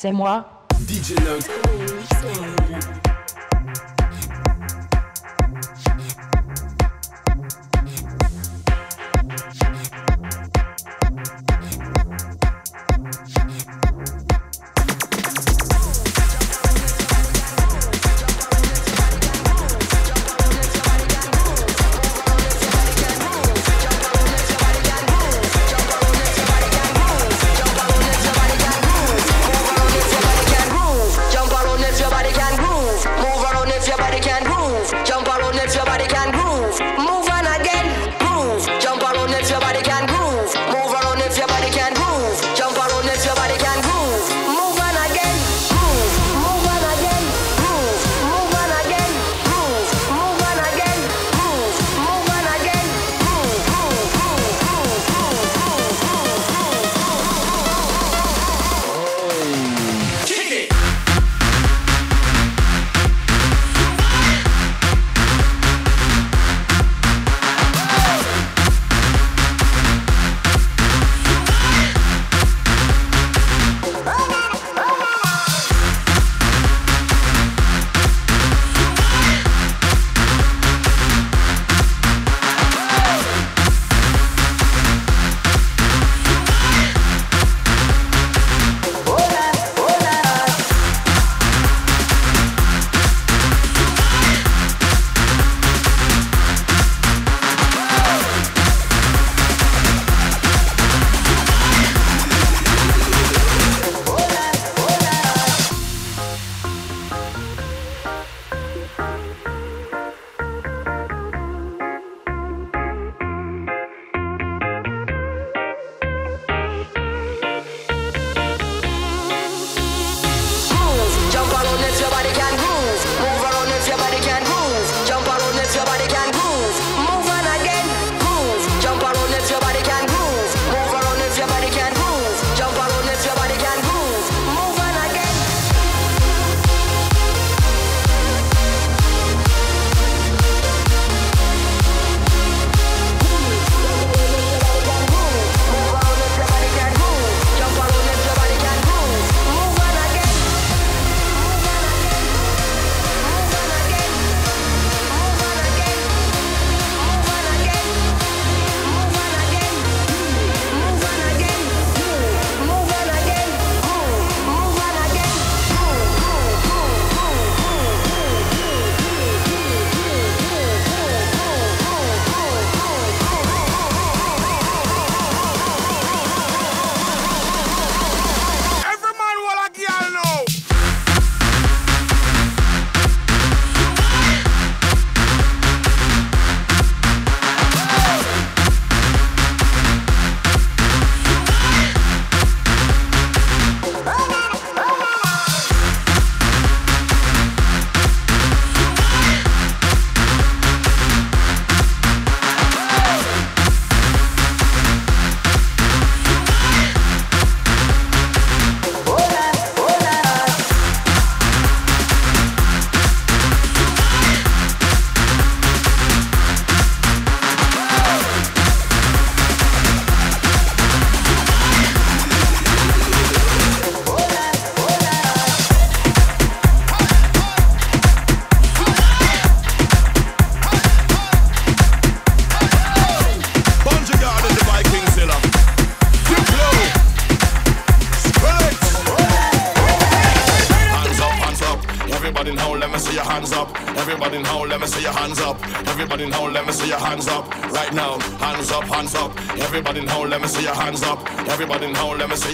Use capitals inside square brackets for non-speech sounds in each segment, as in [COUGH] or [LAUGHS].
c'est moi. DJ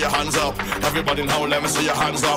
your hands up. Everybody now, let me see your hands up.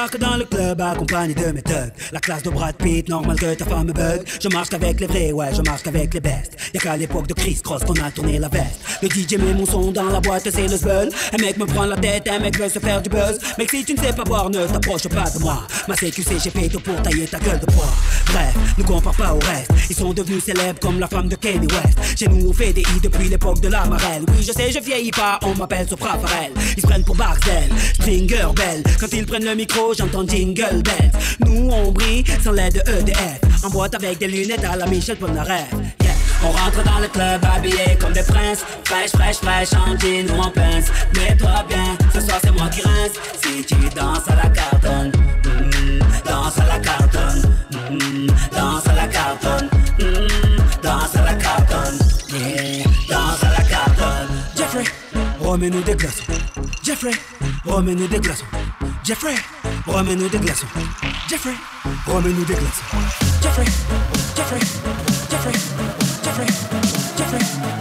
Débarque dans le club accompagné de mes thugs. La classe de Brad Pitt, normal que ta femme me bug. Je marche qu'avec les vrais, ouais, je marche qu'avec les bestes. Y'a qu'à l'époque de Chris Cross qu'on a tourné la veste. Le DJ met mon son dans la boîte, c'est le zbeul. Un mec me prend la tête, un mec veut se faire du buzz. Mais si tu ne sais pas boire, ne t'approche pas de moi. Ma CQC, j'ai tout pour tailler ta gueule de poids. Bref, ne compare pas au reste. Ils sont devenus célèbres comme la femme de Kanye West. Chez nous, on fait des i depuis l'époque de la marelle. Oui, je sais, je vieillis pas, on m'appelle Sopra Farel. Ils se prennent pour Barcel, Stringer Bell. Quand ils prennent le micro, j'entends Jingle Bells. Nous, on brille sans l'aide de EDF. En boîte avec des lunettes à la Michel Polnareff. On rentre dans le club habillé comme des princes Fraîche, fraîche, fraîche, en jean ou en pince Mets-toi bien, ce soir c'est moi qui rince Si tu danses à la cartonne mm, Danse à la cartonne. Mm, Danse à la cartonne. Mm, Danse à la cartonne. Yeah, Danse à la cartonne. Jeffrey, remets-nous des glaçons. Jeffrey, remets-nous des glaçons. Jeffrey, remets-nous des glaçons. Jeffrey, remets-nous des glaçons. Jeffrey, Jeffrey, Jeffrey Jeffrey, Jeffrey, Jeffrey,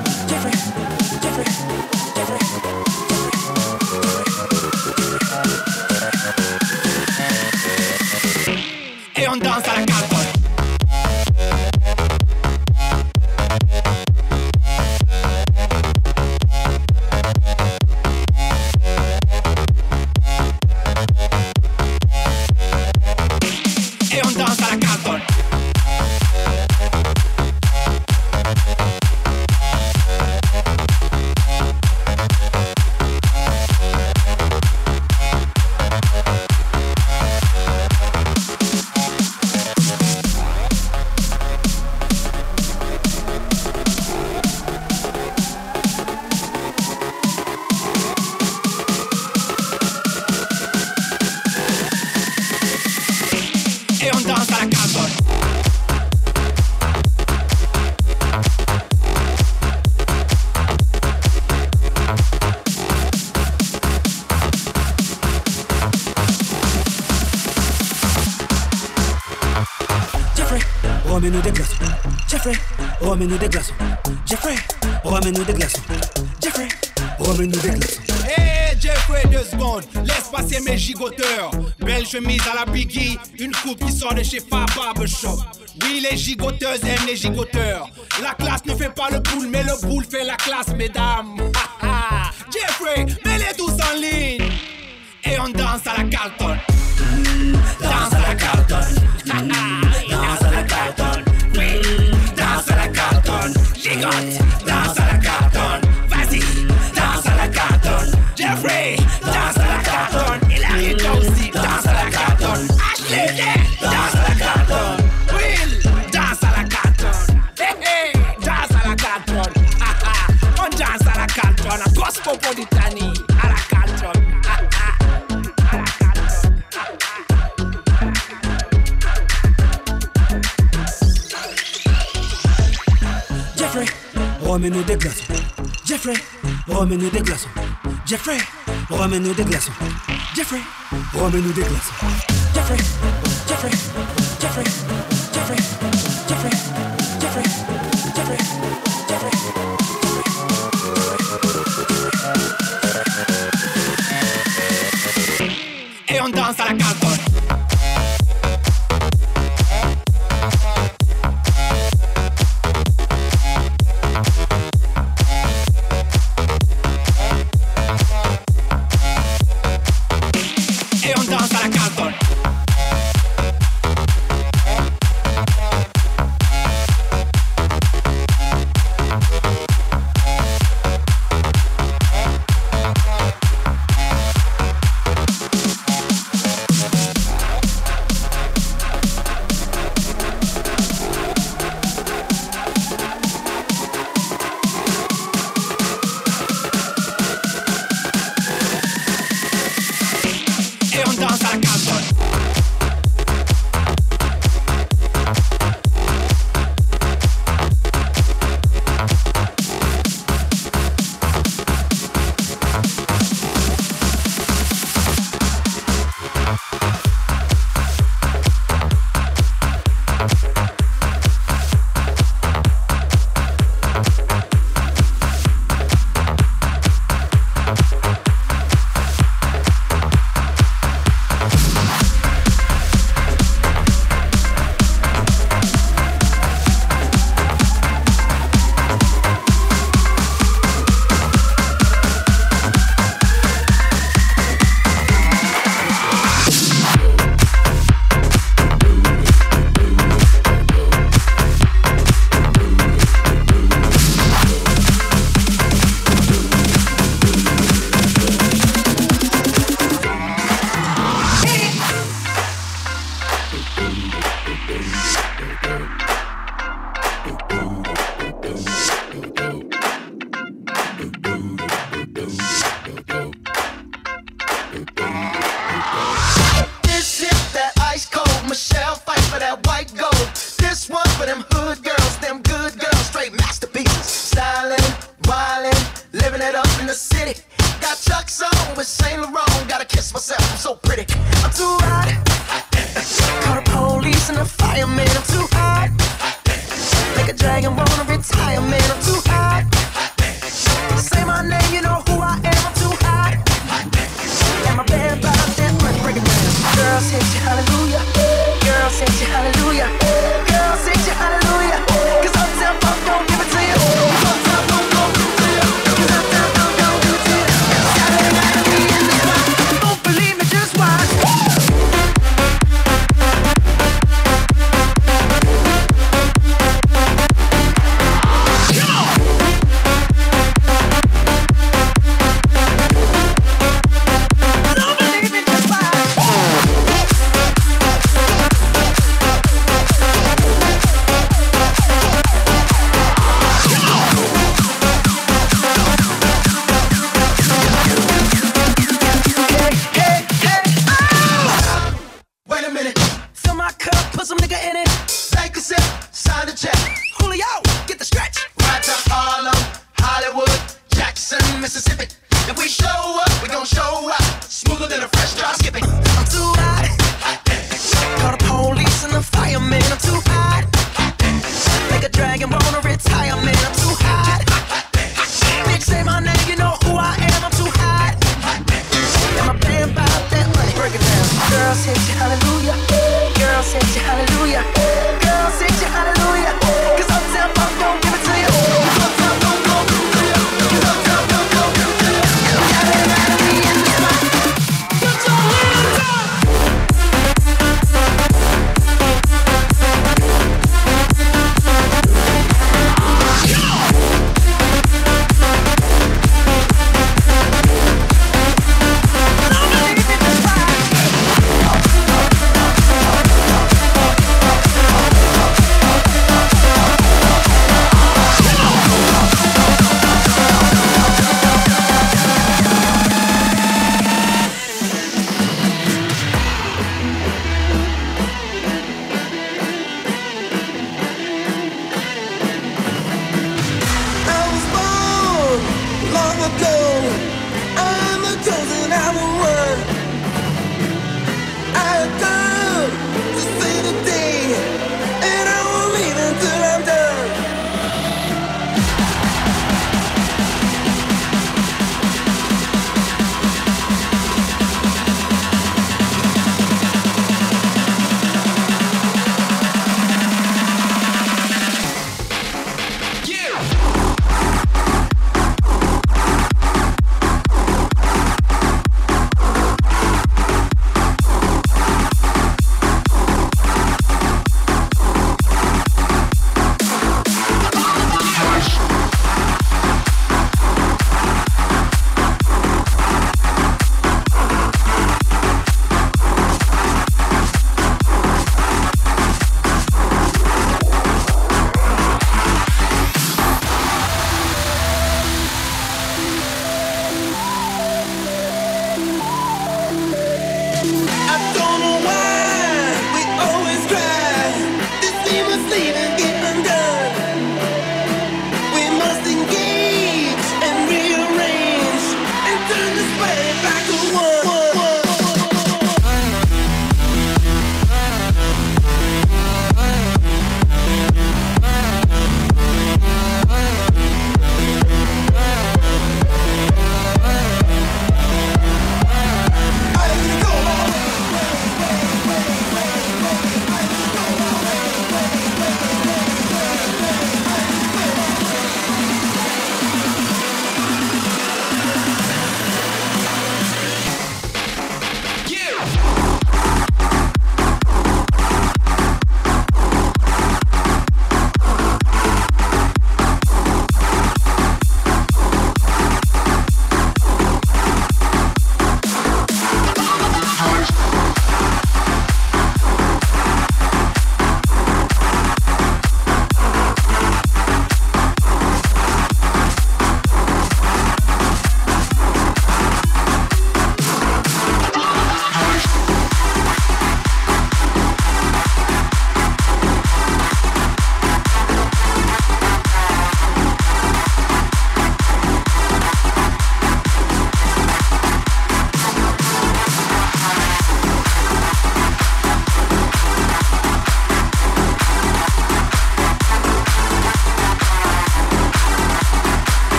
et on nous des. Jeffrey, remets-nous des glaçons. Jeffrey, remets-nous des glaçons. Jeffrey, remets-nous des glaçons. c'est gigoteur. Belle chemise à la Biggie, une coupe qui sort de chez Fab Shop. Oui, les gigoteuses aiment les gigoteurs. La classe ne fait pas le boule, mais le boule fait la classe, mesdames. [LAUGHS] Jeffrey, mets-les tous en ligne. Et on danse à la Carlton. Danse à la Carlton. Danse à la Carlton. Oui, danse à la Carlton. Gigote. remets-nous des glaçons. Jeffrey, remets-nous des glaçons. Jeffrey, remets-nous des glaçons. Jeffrey, remets-nous des glaçons. Jeffrey, Jeffrey, Jeffrey, Jeffrey, Jeffrey, Jeffrey, Jeffrey, Jeffrey. Et on danse à la.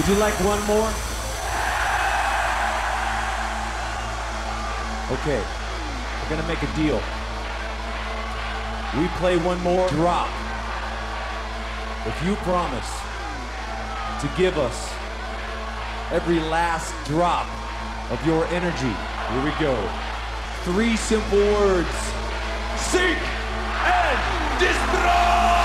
Would you like one more? Okay. We're gonna make a deal. We play one more drop. If you promise to give us every last drop of your energy, here we go. Three simple words. Seek and destroy!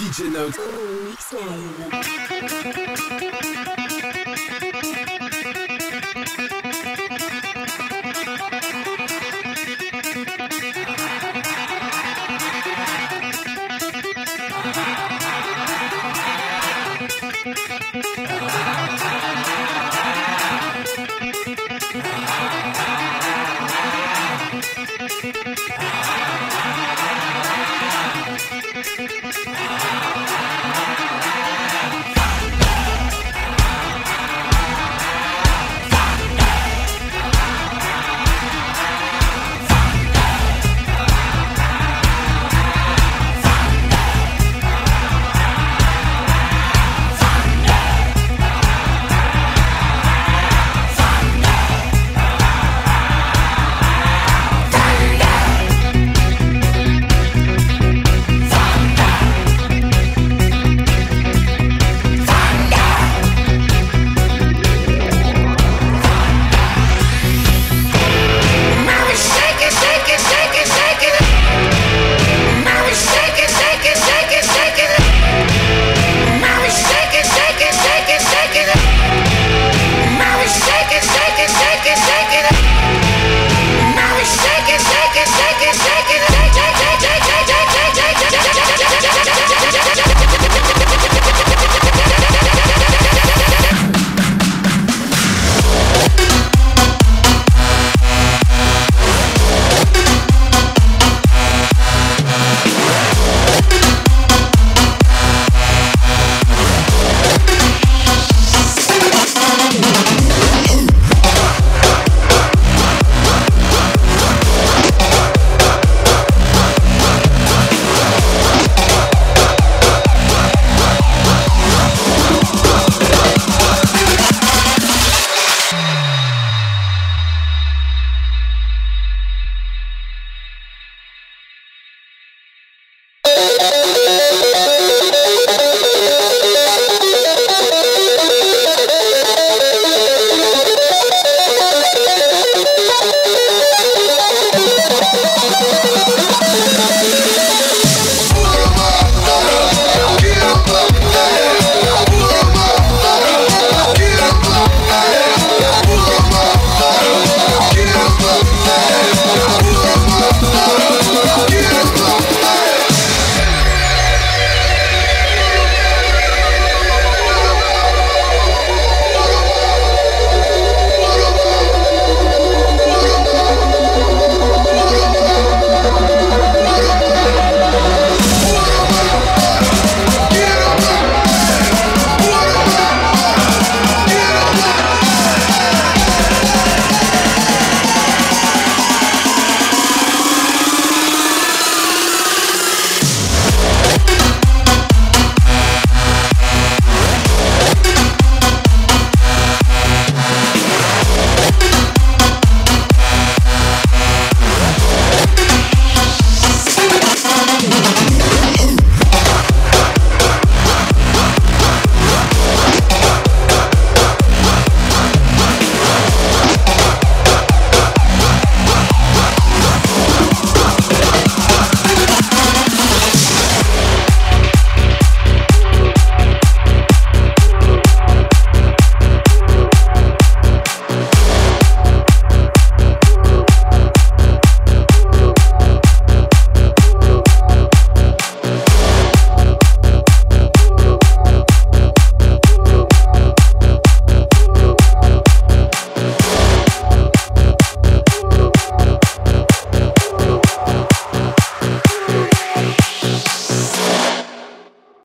DJ Note. Mix.